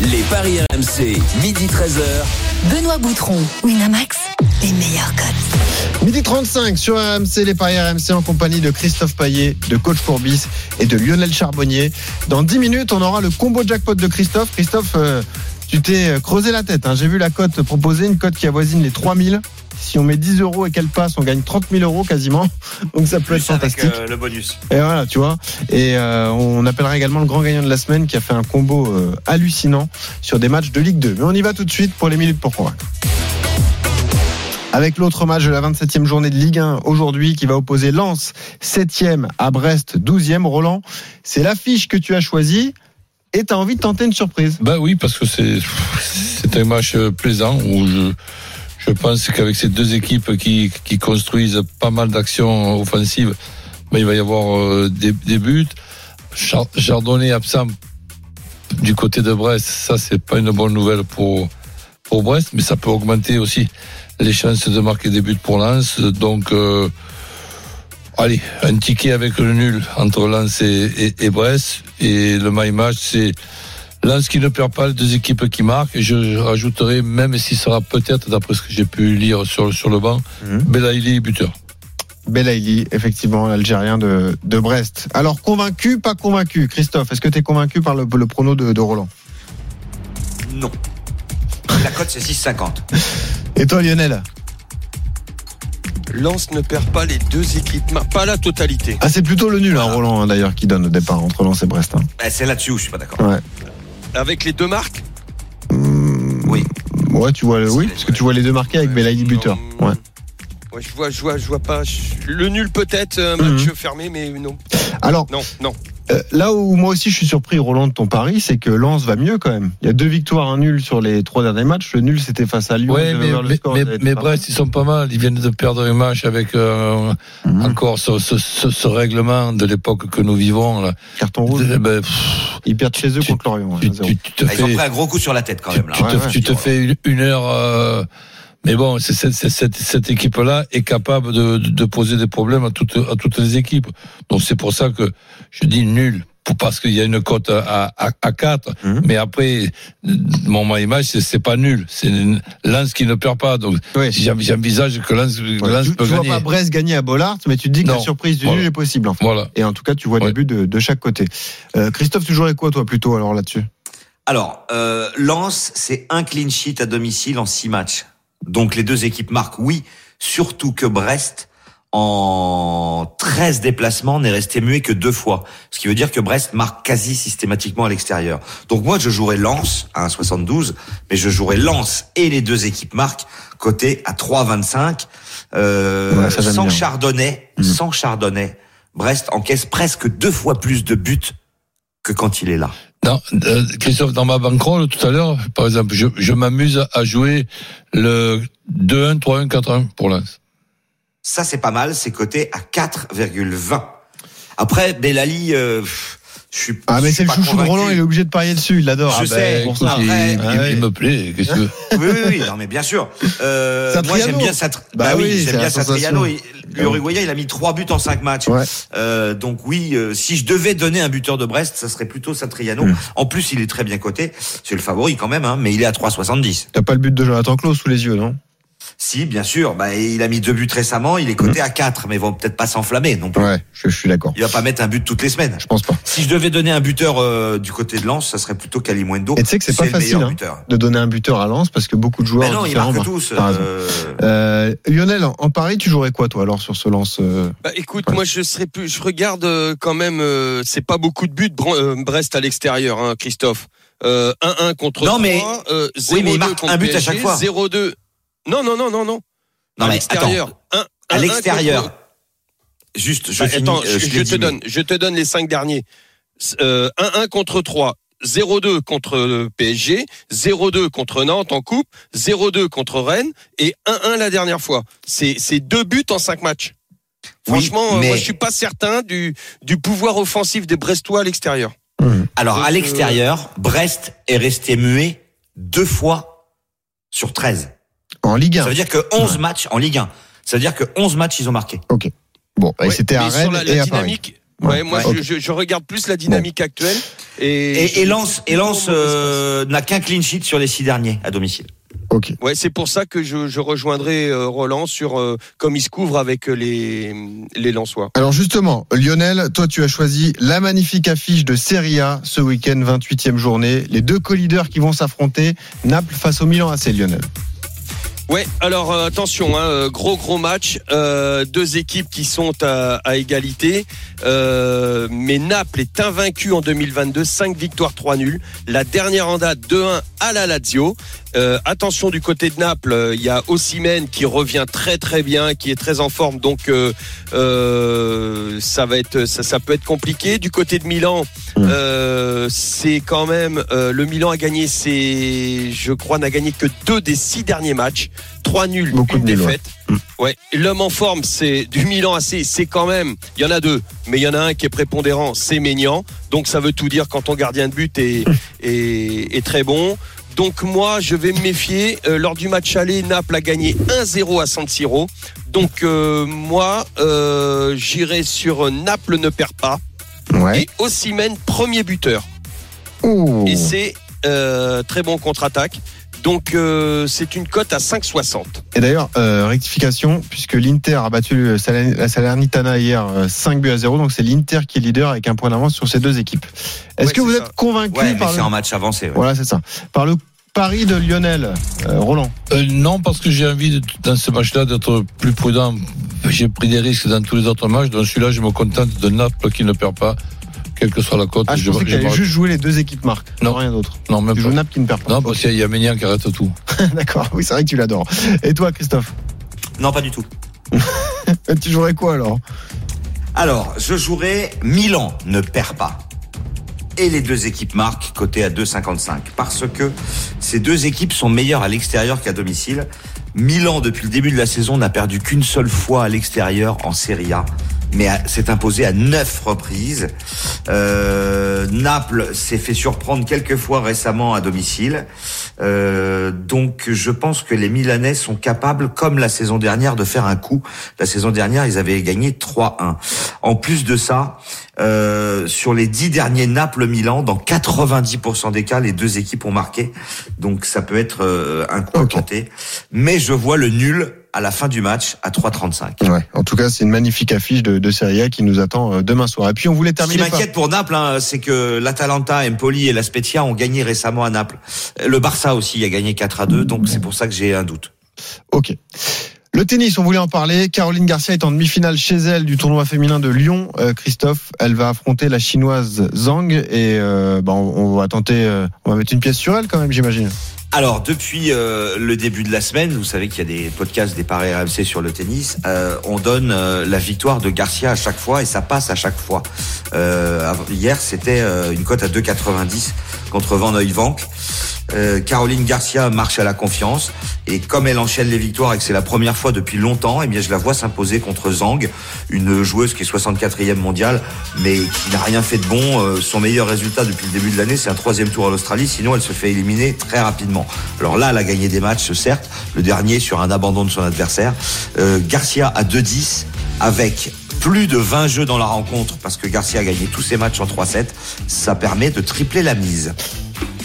Les paris RMC, midi 13h. Benoît Boutron, Winamax, les meilleurs codes. Midi 35 sur RMC, les paris RMC en compagnie de Christophe Paillet, de Coach Courbis et de Lionel Charbonnier. Dans 10 minutes, on aura le combo jackpot de Christophe. Christophe, euh, tu t'es euh, creusé la tête. hein. J'ai vu la cote proposée, une cote qui avoisine les 3000. Si on met 10 euros et qu'elle passe, on gagne 30 000 euros quasiment. Donc ça peut être Plus avec fantastique. euh, le bonus. Et voilà, tu vois. Et euh, on appellera également le grand gagnant de la semaine qui a fait un combo euh, hallucinant sur des matchs de Ligue 2. Mais on y va tout de suite pour les minutes pour convaincre. Avec l'autre match de la 27e journée de Ligue 1 aujourd'hui qui va opposer Lens 7e à Brest 12e. Roland, c'est l'affiche que tu as choisie et tu as envie de tenter une surprise. Ben oui, parce que c'est c'est un match plaisant où je je pense qu'avec ces deux équipes qui construisent pas mal d'actions offensives, il va y avoir euh, des, buts. Char- Chardonnay absent du côté de Brest, ça c'est pas une bonne nouvelle pour pour Brest, mais ça peut augmenter aussi les chances de marquer des buts pour Lens. Donc euh, Allez, un ticket avec le nul entre Lens et, et- et Brest. Et le my match, c'est Lens qui ne perd pas, les deux équipes qui marquent. Et je rajouterai, même s'il sera peut-être, d'après ce que j'ai pu lire sur, sur le banc, Belaïli buteur. Belaïli, effectivement, l'Algérien de, de Brest. Alors, convaincu, pas convaincu? Christophe, est-ce que tu es convaincu par le, le prono de, de Roland? Non. La cote c'est 6,50. Et toi, Lionel? Lens ne perd pas les deux équipes, pas la totalité. Ah, c'est plutôt le nul, hein, Roland, hein, d'ailleurs, qui donne au départ entre Lens et Brest. hein. Bah, c'est là-dessus où je suis pas d'accord. Ouais. Avec les deux marques Oui. Ouais, tu vois, le- oui, parce que tu vois les deux marqués avec Belaïli buteur. Ouais. Ouais, je vois, je vois, je vois pas. Le nul peut-être, un match Mhm. fermé, mais non. Alors, Non, non. Euh, là où moi aussi je suis surpris, Roland, de ton pari, c'est que Lens va mieux quand même. Il y a deux victoires, un nul sur les trois derniers matchs. Le nul, c'était face à Lyon. Ouais, mais, mais, score, mais, mais pas- Brest, ils sont pas mal. Ils viennent de perdre un match avec euh, Mhm. encore ce, ce, ce, ce règlement de l'époque que nous vivons. Là. Carton rouge. Eh ben, pff, Ils perdent chez eux Tu- contre Lorient. tu, 1-0. tu, tu te Ah, Ils ont pris un gros coup sur la tête quand même là. tu te, Ouais, ouais. tu te fais une, une heure. euh, mais bon, c'est, c'est- c'est- cette, cette équipe-là est capable de, poser des problèmes à toutes, à toutes les équipes. Donc c'est pour ça que je dis nul. Parce qu'il y a une cote à, à, à 4, Mhm. mais après, mon my match, c'est, c'est pas nul. C'est Lens qui ne perd pas. Donc, j'en- j'envisage que Lens, que Ouais, Lens tu, peut tu vois gagner. pas Brest gagner à Bollard, mais tu te dis que Non. la surprise du Voilà. nul est possible. En fait. Voilà. Et en tout cas, tu vois Ouais. des buts de, de chaque côté. Euh, Christophe, tu jouerais quoi toi plutôt alors là-dessus? Alors, euh, Lens, c'est un clean sheet à domicile en six matchs. Donc les deux équipes marquent, oui. Surtout que Brest, en 13 déplacements, n'est resté muet que deux fois. Ce qui veut dire que Brest marque quasi systématiquement à l'extérieur. Donc moi, je jouerais Lens à 1,72, mais je jouerais Lens et les deux équipes marquent, côté à 3,25. Euh, Ouais, sans bien. Chardonnay, Mhm. sans Chardonnay, Brest encaisse presque deux fois plus de buts que quand il est là. Non, euh, Christophe, dans ma bankroll tout à l'heure, par exemple, je, je m'amuse à jouer le 2-1, 3-1, 4-1 pour Lens. Ça, c'est pas mal. C'est coté à 4,20. Après, Delali, euh, je suis Ah mais c'est le pas chouchou de. Roland, il est obligé de parier dessus, il l'adore. Je Ah, sais, ben, ça. il, Après- il- Ah ouais. il me plaît. Qu'est-ce que Oui, oui, oui, non, mais bien sûr. Euh, moi, j'aime bien Satr... Bah Bah, oui, j'aime bien Satriano. L'Uruguayen, il a mis trois buts en cinq matchs. Ouais. Euh, donc oui, euh, si je devais donner un buteur de Brest, ça serait plutôt Satriano. Mm. En plus, il est très bien coté. C'est le favori quand même, hein, mais il est à 3,70. T'as pas le but de Jonathan Klaus sous les yeux, non? Si, bien sûr. Bah, il a mis deux buts récemment. Il est coté à 4, mais ils vont peut-être pas s'enflammer non plus. Ouais, je, je suis d'accord. Il va pas mettre un but toutes les semaines. Je pense pas. Si je devais donner un buteur euh, du côté de Lens, ça serait plutôt Kalimundo. Et tu sais que c'est pas le facile hein, de donner un buteur à Lens parce que beaucoup de joueurs Mais non, ils marquent marquent. tous. Euh, Euh, Lionel, en Paris, tu jouerais quoi toi alors sur ce lance euh, Bah, écoute, Ouais. moi je serais plus, je regarde euh, quand même. euh, c'est pas beaucoup de buts euh, Brest à l'extérieur, hein, Christophe. Euh, 1-1 contre Non, 3, mais- euh, Oui, mais il 0-2 marque contre un but à PSG, chaque fois. 0-2. Non, non, non, non, non. Non, à l'extérieur. À 1-1 l'extérieur. Juste, je Bah, finis. attends, euh, je, je je l'ai te donne, je te donne les cinq derniers. Euh, 1-1 contre 3. 0-2 contre euh, PSG, 0-2 contre Nantes en coupe, 0-2 contre Rennes et 1-1 la dernière fois. C'est deux buts en cinq matchs. Oui, Franchement, euh, mais- moi je suis pas certain du du pouvoir offensif des Brestois à l'extérieur. Alors, Donc, à euh, l'extérieur, Brest est resté muet deux fois sur 13. En Ligue 1 Ça veut dire que 11 matchs en Ligue 1. Ça veut dire que 11 matchs, ils ont marqué. Bon, et Ouais, c'était à Rennes la, et la à Paris. dynamique. Ouais, moi Ouais. je, je, regarde plus la dynamique actuelle et Et, et Lens, et Lens euh, n'a qu'un clean sheet sur les six derniers à domicile. Ok. Ouais, c'est pour ça que je, je rejoindrai euh, Roland sur euh, comme il se couvre avec euh, les les Lensois. Alors justement, Lionel, toi tu as choisi la magnifique affiche de Serie A ce week-end, 28e journée. Les deux co-leaders qui vont s'affronter, Naples face au Milan AC, Lionel. Ouais, alors euh, attention, hein, euh, gros gros match, euh, deux équipes qui sont à, égalité, mais Naples est invaincu en 2022, 5 victoires, 3 nuls. La dernière en date 2-1 à la Lazio. Euh, attention du côté de Naples, il y a Ossimène qui revient très très bien, qui est très en forme, donc euh, euh, ça va être ça, ça peut être compliqué. Du côté de Milan, euh, c'est quand même euh, le Milan a gagné ses, je crois, n'a gagné que deux des six derniers matchs, trois nuls, Beaucoup une de nuls, défaite. Ouais, l'homme en forme, c'est du Milan AC, c'est quand même, il y en a deux, mais il y en a un qui est prépondérant, c'est Maignan. Donc ça veut tout dire quand ton gardien de but est, est, est très bon. Donc moi, je vais me méfier. Euh, lors du match aller, Naples a gagné 1-0 à San Siro. Donc euh, moi, euh, j'irai sur Naples ne perd pas. Ouais. Et Ossimène, premier buteur. Ouh. Et c'est très bon contre-attaque. Donc euh, c'est une cote à 5,60. Et d'ailleurs, euh, rectification, puisque l'Inter a battu Salern- la Salernitana hier euh, 5 buts à 0, donc c'est l'Inter qui est leader avec un point d'avance sur ces deux équipes. Est-ce Ouais, que vous êtes convaincu Ouais, mais par c'est le... en match avancé. ouais. Voilà, c'est ça. Par le pari de Lionel, euh, Roland. Euh, non, parce que j'ai envie, de- dans ce match-là, d'être plus prudent. J'ai pris des risques dans tous les autres matchs. Dans celui-là, je me contente de Naples qui ne perd pas, quelle que soit la cote. Ah, je pensais que je m'arrête- juste jouer les deux équipes marques. Non. rien d'autre. Non, même Tu pas. joues Naples qui ne perd pas. Non, parce qu'il y a Ménian qui arrête tout. D'accord, oui, c'est vrai que tu l'adores. Et toi, Christophe? Non, pas du tout. tu jouerais quoi alors? Alors, je jouerai Milan ne perd pas. Et les deux équipes marquent, côté à 2,55. Parce que ces deux équipes sont meilleures à l'extérieur qu'à domicile. Milan, depuis le début de la saison, n'a perdu qu'une seule fois à l'extérieur en Serie A mais s'est imposé à neuf reprises. Euh, Naples s'est fait surprendre quelques fois récemment à domicile. Euh, donc je pense que les Milanais sont capables, comme la saison dernière, de faire un coup. La saison dernière, ils avaient gagné 3-1. En plus de ça, euh, sur les dix derniers Naples-Milan, dans 90% des cas, les deux équipes ont marqué. Donc ça peut être euh, un coup okay. à tenter. Mais je vois le nul à la fin du match à 3,35. Ouais, en tout cas, c'est une magnifique affiche de, de Serie A qui nous attend euh, demain soir. Et puis on voulait terminer. Ce qui m'inquiète pour Naples, hein, c'est que l'Atalanta, Empoli et la Spezia ont gagné récemment à Naples. Le Barça aussi a gagné 4 à 2, donc c'est pour ça que j'ai un doute. Ok. Le tennis, on voulait en parler. Caroline Garcia est en demi-finale chez elle du tournoi féminin de Lyon. Euh, Christophe, elle va affronter la chinoise Zhang et euh, bah, on, on, va tenter, euh, on va mettre une pièce sur elle quand même, j'imagine. Alors depuis euh, le début de la semaine, vous savez qu'il y a des podcasts des paris RMC sur le tennis. Euh, on donne euh, la victoire de Garcia à chaque fois et ça passe à chaque fois. hier, c'était une cote à 2,90 contre Van Heuvank. Caroline Garcia marche à la confiance et comme elle enchaîne les victoires et que c'est la première fois depuis longtemps, eh bien je la vois s'imposer contre Zhang, une joueuse qui est 64e mondiale mais qui n'a rien fait de bon. son meilleur résultat depuis le début de l'année, c'est un troisième tour à l'Australie. Sinon, elle se fait éliminer très rapidement. Alors là, elle a gagné des matchs, certes. Le dernier sur un abandon de son adversaire. Euh, Garcia à 2-10 avec plus de 20 jeux dans la rencontre parce que Garcia a gagné tous ses matchs en 3-7. Ça permet de tripler la mise.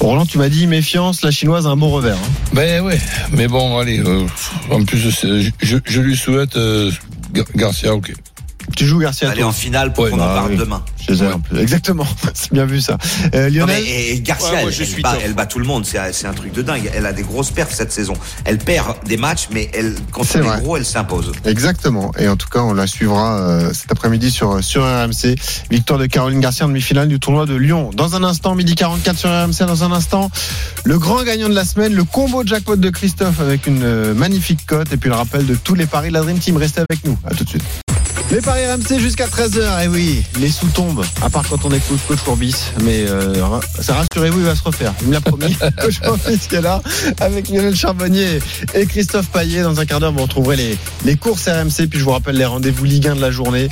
Roland, tu m'as dit méfiance, la chinoise a un bon revers. Hein. Ben ouais, mais bon, allez, euh, en plus, je, lui souhaite euh, Garcia, ok. Tu joues Garcia Elle est en finale pour Ouais, qu'on bah en parle oui. demain. Chez elle, en plus. Exactement, c'est bien vu ça. Euh, Non, mais, et, Garcia, Ouais, moi, elle, je elle suis bat, top. elle bat tout le monde. C'est un truc de dingue. Elle a des grosses perfs cette saison. Elle perd des matchs, mais elle, quand C'est gros, elle s'impose. Exactement. Et en tout cas, on la suivra euh, cet après-midi sur, sur RMC. Victoire de Caroline Garcia en demi-finale du tournoi de Lyon. Dans un instant, midi 44 sur RMC. Dans un instant, le grand gagnant de la semaine, le combo jackpot de Christophe avec une euh, magnifique cote. Et puis le rappel de tous les paris de la Dream Team. Restez avec nous. À tout de suite. Les paris RMC jusqu'à 13h. Et oui, les sous tombent. À part quand on écoute Coach Courbis. Mais euh, ça rassurez-vous, il va se refaire. Il me l'a promis. Coach Courbis qui est là avec Lionel Charbonnier et Christophe Paillet. Dans un quart d'heure, vous retrouverez les, les courses RMC. Puis je vous rappelle les rendez-vous Ligue 1 de la journée.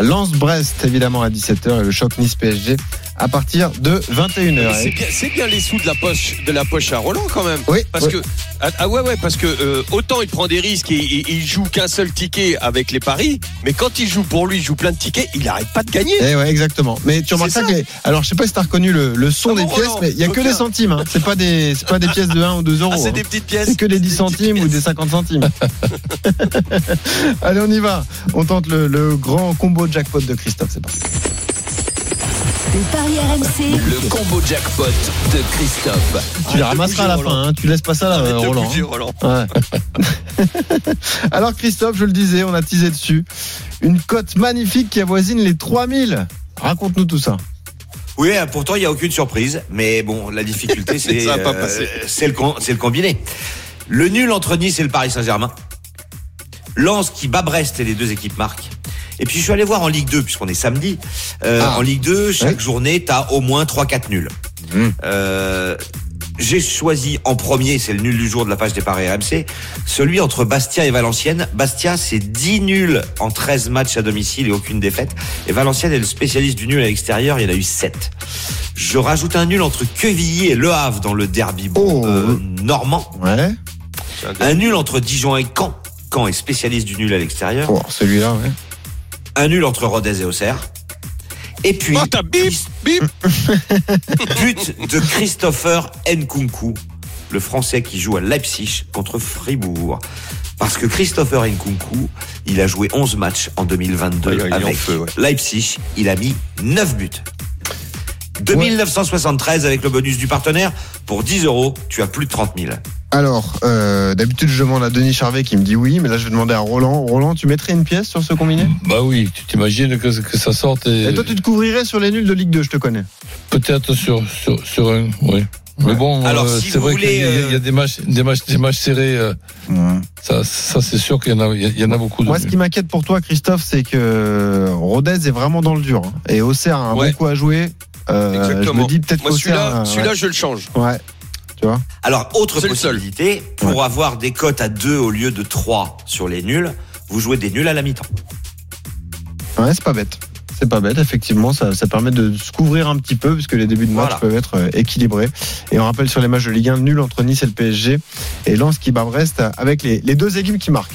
Lens-Brest, évidemment, à 17h. Et le choc Nice-PSG à partir de 21h. C'est bien, c'est bien les sous de la poche, de la poche à Roland quand même. Oui, Parce oui. que ah, ah ouais ouais parce que euh, autant il prend des risques et, et- et il joue qu'un seul ticket avec les paris, mais quand il joue pour lui, il joue plein de tickets, il arrête pas de gagner. Eh ouais, exactement. Mais tu remarques ça que alors je sais pas si t'as reconnu le, le son Ah des bon, pièces, Roland, mais il y a que des centimes. Hein. C'est pas des c'est pas des pièces de 1 ou 2 euros. Ah, c'est hein. des petites pièces. C'est que des 10 petites centimes ou des 50 centimes. Allez, on y va. On tente le, le grand combo jackpot de Christophe. C'est parti. Paris RMC. Le combo jackpot de Christophe. Tu de ramasseras à la fin. Hein. Tu laisses pas ça là, de Roland. hein. Roland. Ouais. Alors Christophe, je le disais, on a teasé dessus. Une cote magnifique qui avoisine les 3000. Raconte-nous tout ça. Oui, euh, pourtant, il n'y a aucune surprise. Mais bon, la difficulté, c'est euh, c'est le, le combiné. Le nul entre Nice et le Paris Saint-Germain. Lens qui bat Brest et les deux équipes marquent. Et puis je suis allé voir en Ligue 2, puisqu'on est samedi. Euh, Ah. En Ligue 2, chaque Ouais. journée, tu as au moins 3-4 nuls. Mmh. Euh, j'ai choisi en premier, c'est le nul du jour de la page des paris RMC, celui entre Bastia et Valenciennes. Bastia, c'est 10 nuls en 13 matchs à domicile et aucune défaite. Et Valenciennes est le spécialiste du nul à l'extérieur, il y en a eu 7. Je rajoute un nul entre Quevilly et Le Havre dans le derby Oh. euh, normand. Ouais. Un nul entre Dijon et Caen. Caen est spécialiste du nul à l'extérieur. Oh, celui-là, ouais. Un nul entre Rodez et Auxerre. Et puis, Oh, bip, bip. but de Christopher Nkunku, le Français qui joue à Leipzig contre Fribourg. Parce que Christopher Nkunku, il a joué 11 matchs en 2022 Ouais, il est en avec feu, ouais. Leipzig. Il a mis 9 buts. 2973 avec le bonus du partenaire. Pour 10 euros, tu as plus de 30 000. Alors, euh, d'habitude, je demande à Denis Charvet qui me dit oui, mais là, je vais demander à Roland. Roland, tu mettrais une pièce sur ce combiné? Bah oui, tu t'imagines que, que ça sorte et, Et toi, tu te couvrirais sur les nuls de Ligue 2, je te connais. peut-être sur, sur, sur un, oui. Mais bon, Alors, euh, si c'est vous vrai qu'il y, a- euh, il y a des matchs, des matchs, des matchs serrés. euh, Ouais. ça, ça c'est sûr qu'il y en a, il y en a beaucoup. De Moi, ce qui m'inquiète pour toi, Christophe, c'est que Rodez est vraiment dans le dur. hein. Et Auxerre a un Ouais. bon coup à jouer. Euh, je Exactement. me dis peut-être Moi, qu'Auxerre. celui-là, celui-là, je le change. ouais. Ouais. Tu vois Alors, autre possibilité, pour avoir des cotes à 2 au lieu de 3 sur les nuls, vous jouez des nuls à la mi-temps. Ouais, c'est pas bête. C'est pas bête, effectivement, ça, ça permet de se couvrir un petit peu, puisque les débuts de match Voilà. peuvent être euh, équilibrés. Et on rappelle sur les matchs de Ligue 1, nul entre Nice et le PSG, et Lens qui bat Brest avec les, les deux équipes qui marquent.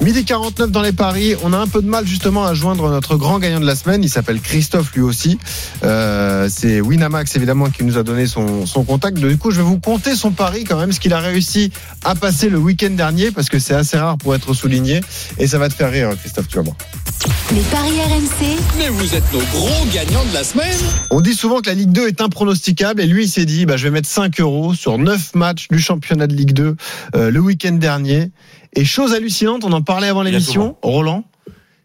Midi 49 dans les paris, on a un peu de mal justement à joindre notre grand gagnant de la semaine, il s'appelle Christophe lui aussi. Euh, c'est Winamax évidemment qui nous a donné son, son contact. Du coup, je vais vous compter son pari quand même, ce qu'il a réussi à passer le week-end dernier, parce que c'est assez rare pour être souligné, et ça va te faire rire Christophe, tu vas voir. Les paris RMC, Mais vous êtes nos gros gagnants de la semaine. On dit souvent que la Ligue 2 est impronosticable et lui il s'est dit bah, je vais mettre 5 euros sur 9 matchs du championnat de Ligue 2 euh, le week-end dernier. Et chose hallucinante, on en parlait avant l'émission, Roland,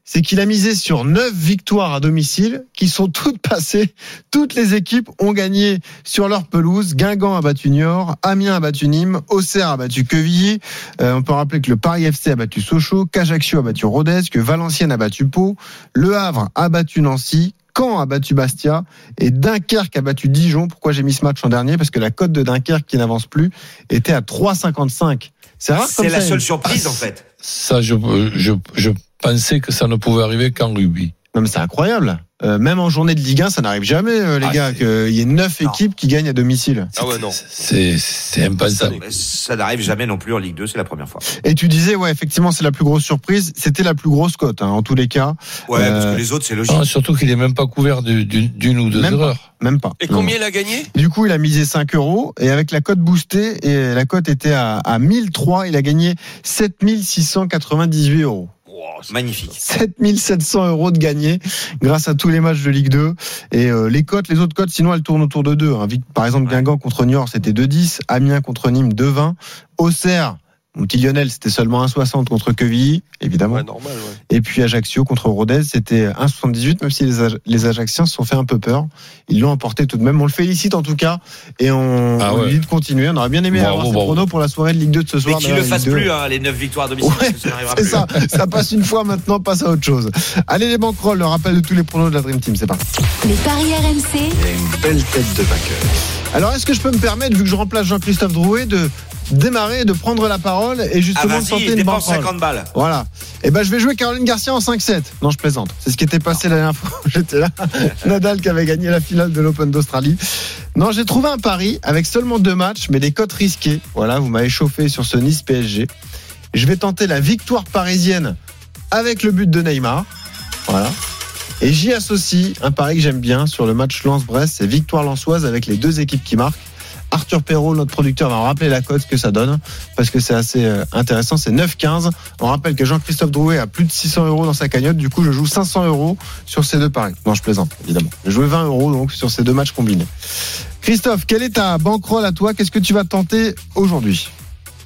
c'est qu'il a misé sur 9 victoires à domicile qui sont toutes passées. Toutes les équipes ont gagné sur leur pelouse. Guingamp a battu Niort, Amiens a battu Nîmes, Auxerre a battu Quevilly. Euh, on peut rappeler que le Paris FC a battu Sochaux, qu'Ajaccio a battu Rodez, que Valenciennes a battu Pau, Le Havre a battu Nancy, Caen a battu Bastia et Dunkerque a battu Dijon. Pourquoi j'ai mis ce match en dernier? Parce que la cote de Dunkerque qui n'avance plus était à 3,55. C'est rare C'est la ça, seule surprise, en fait. Ça, je, je, je pensais que ça ne pouvait arriver qu'en rugby. Non mais c'est incroyable. Euh, même en journée de Ligue 1, ça n'arrive jamais, euh, les Ah, gars, qu'il y ait neuf Non. équipes qui gagnent à domicile. Ah ouais, non. C'est, c'est impensable. Ça n'arrive jamais non plus en Ligue 2, c'est la première fois. Et tu disais, ouais, effectivement, c'est la plus grosse surprise. C'était la plus grosse cote, hein, en tous les cas. Ouais, Euh, parce que les autres, c'est logique. Non, surtout qu'il est même pas couvert du- d'une, ou deux Même pas. erreurs. Même pas. Et Non. combien il a gagné? Du coup, il a misé 5 euros et avec la cote boostée, et la cote était à, à 1003, il a gagné 7698 euros. Magnifique. 7700 euros de gagné grâce à tous les matchs de Ligue 2 et euh, les cotes les autres cotes sinon elles tournent autour de 2 hein. Par exemple Ouais. Guingamp contre Niort c'était 2,10 Amiens contre Nîmes 2,20 Auxerre mon petit Lionel c'était seulement 1,60 contre Quevilly évidemment Ouais, normal, ouais. et puis Ajaccio contre Rodez c'était 1,78 même si les, Aj- les Ajacciens se sont fait un peu peur ils l'ont emporté tout de même on le félicite en tout cas et on, Ah on ouais. lui dit de continuer on aurait bien aimé Bravo, avoir pronos pour la soirée de Ligue 2 de ce Mais soir qu'ils d'ailleurs, le 2. plus, hein, les 9 victoires à domicile, que ça C'est plus. ça, ça passe une fois maintenant, passe à autre chose. Allez les banquerolles, le rappel de tous les pronos de la Dream Team, c'est parti. les paris RMC, Il y a une belle tête de vainqueur. Alors est-ce que je peux me permettre, vu que je remplace Jean-Christophe Drouet, de démarrer, de prendre la parole et Ah, justement de tenter une dépense banquerolle 50 balles. Voilà. Et ben je vais jouer Caroline Garcia en 5-7. Non, je plaisante. C'est ce qui était passé la dernière fois. J'étais là. Nadal qui avait gagné la finale de l'Open d'Australie. Non, j'ai trouvé un pari avec seulement deux matchs, mais des cotes risquées. Voilà, vous m'avez chauffé sur ce Nice PSG. Je vais tenter la victoire parisienne avec le but de Neymar. Voilà. Et j'y associe un pari que j'aime bien sur le match Lens-Brest, c'est victoire lensoise avec les deux équipes qui marquent. Arthur Perrault, notre producteur, va rappeler la cote que ça donne parce que c'est assez euh, intéressant. C'est 9,15. On rappelle que Jean-Christophe Drouet a plus de 600 euros dans sa cagnotte. Du coup, je joue 500 euros sur ces deux paris. Non, je plaisante, évidemment. Je joué 20 euros donc sur ces deux matchs combinés. Christophe, quelle est ta bankroll à toi? Qu'est-ce que tu vas tenter aujourd'hui?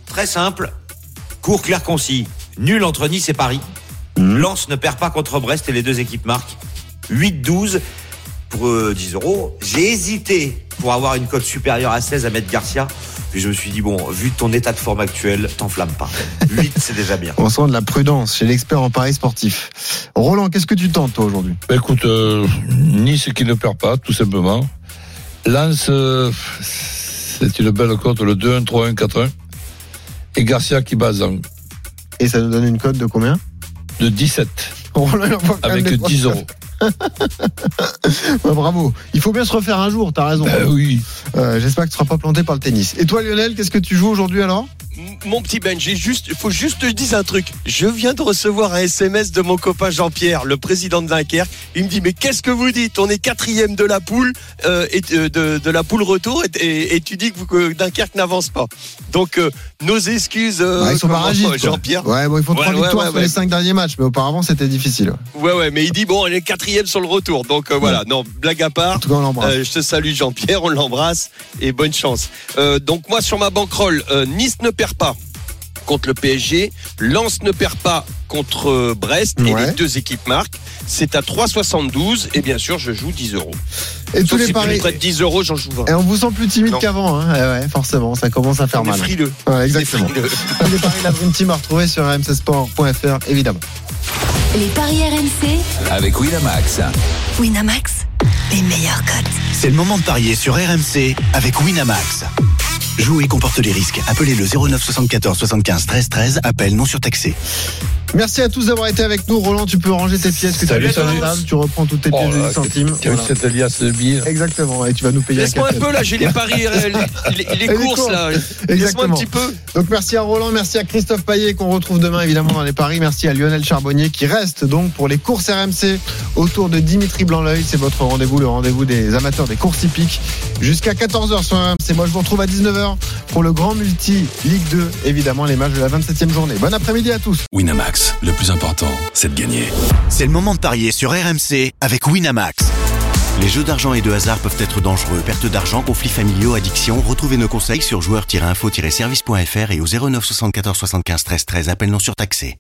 Très simple. Court, clair, concis. Nul entre Nice et Paris. Mhm. Lens ne perd pas contre Brest et les deux équipes marquent. 8-12 pour euh, 10 euros. J'ai hésité pour avoir une cote supérieure à 16 à mettre Garcia. Puis je me suis dit, bon, vu ton état de forme actuel, t'enflamme pas. 8, c'est déjà bien. On sent de la prudence chez l'expert en paris sportif. Roland, qu'est-ce que tu tentes toi aujourd'hui? Ben, écoute, euh, Nice qui ne perd pas, tout simplement. Lens, euh, c'est une belle cote, le 2-1, 3-1, 4-1. Et Garcia qui base en- Et ça nous donne une cote de combien? De 17, Roland, avec des 10 euros. Ouais, bravo. Il faut bien se refaire un jour, t'as raison. Ben oui. Euh, J'espère que tu seras pas planté par le tennis. Et toi Lionel, qu'est-ce que tu joues aujourd'hui alors? Mon petit Ben, j'ai juste, il faut juste que je dise un truc. Je viens de recevoir un SMS de mon copain Jean-Pierre, le président de Dunkerque. Il me dit, mais qu'est-ce que vous dites? On est quatrième de la poule, euh, et de, de, de la poule retour, et, et- et tu dis que, vous- que Dunkerque n'avance pas. Donc, euh, nos excuses, euh, Ouais, Ils sont comment- barragistes. quoi. Jean-Pierre. Ouais, bon, ils font trois ouais, victoires ouais, sur ouais. les cinq derniers matchs, mais auparavant c'était difficile. Ouais, ouais, mais il dit, bon, on est quatrième sur le retour. Donc, euh, voilà, non, blague à part. En tout cas, on. Euh, je te salue Jean-Pierre, on l'embrasse et bonne chance. Euh, donc moi sur ma banquerolle, euh, Nice ne perd pas contre le PSG, Lens ne perd pas contre Brest et les deux équipes marquent. C'est à 3,72 et bien sûr, je joue 10 euros. Et tous les si paris. tu prêtes 10 euros, j'en joue 20. Et on vous sent plus timide qu'avant, hein. Eh ouais, forcément, ça commence à faire On est mal. frileux. Ouais, exactement. On est frileux. Tous les paris de la Dream Team à retrouver sur rmcsport.fr, évidemment. Les paris RMC, Avec Winamax. Winamax, les meilleurs cotes. C'est le moment de parier sur RMC avec Winamax. Jouer comporte les risques. Appelez le 09 74 75 13 13. Appel non surtaxé. Merci à tous d'avoir été avec nous. Roland, tu peux ranger tes pièces que tu as sur la table. Tu reprends toutes tes Oh pièces de là, 10 centimes. Quelle Voilà. cette alias de billets. Exactement. Et tu vas nous payer un Laisse-moi un café. peu là, j'ai les paris, euh, les, courses là. Laisse-moi Exactement. un petit peu. Donc merci à Roland, merci à Christophe Paillet qu'on retrouve demain évidemment dans les paris. Merci à Lionel Charbonnier qui reste donc pour les courses RMC autour de Dimitri Blanc-L'œil. C'est votre rendez-vous, le rendez-vous des amateurs des courses hippiques jusqu'à 14h sur RMC. Moi je vous retrouve à 19h pour le grand multi Ligue 2, évidemment les matchs de la 27e journée. Bon après-midi à tous. Winamax, le plus important, c'est de gagner. C'est le moment de parier sur RMC avec Winamax. Les jeux d'argent et de hasard peuvent être dangereux. Perte d'argent, conflits familiaux, addiction. Retrouvez nos conseils sur joueurs-info-service.fr et au 09 74 75 13 13. Appel non surtaxé.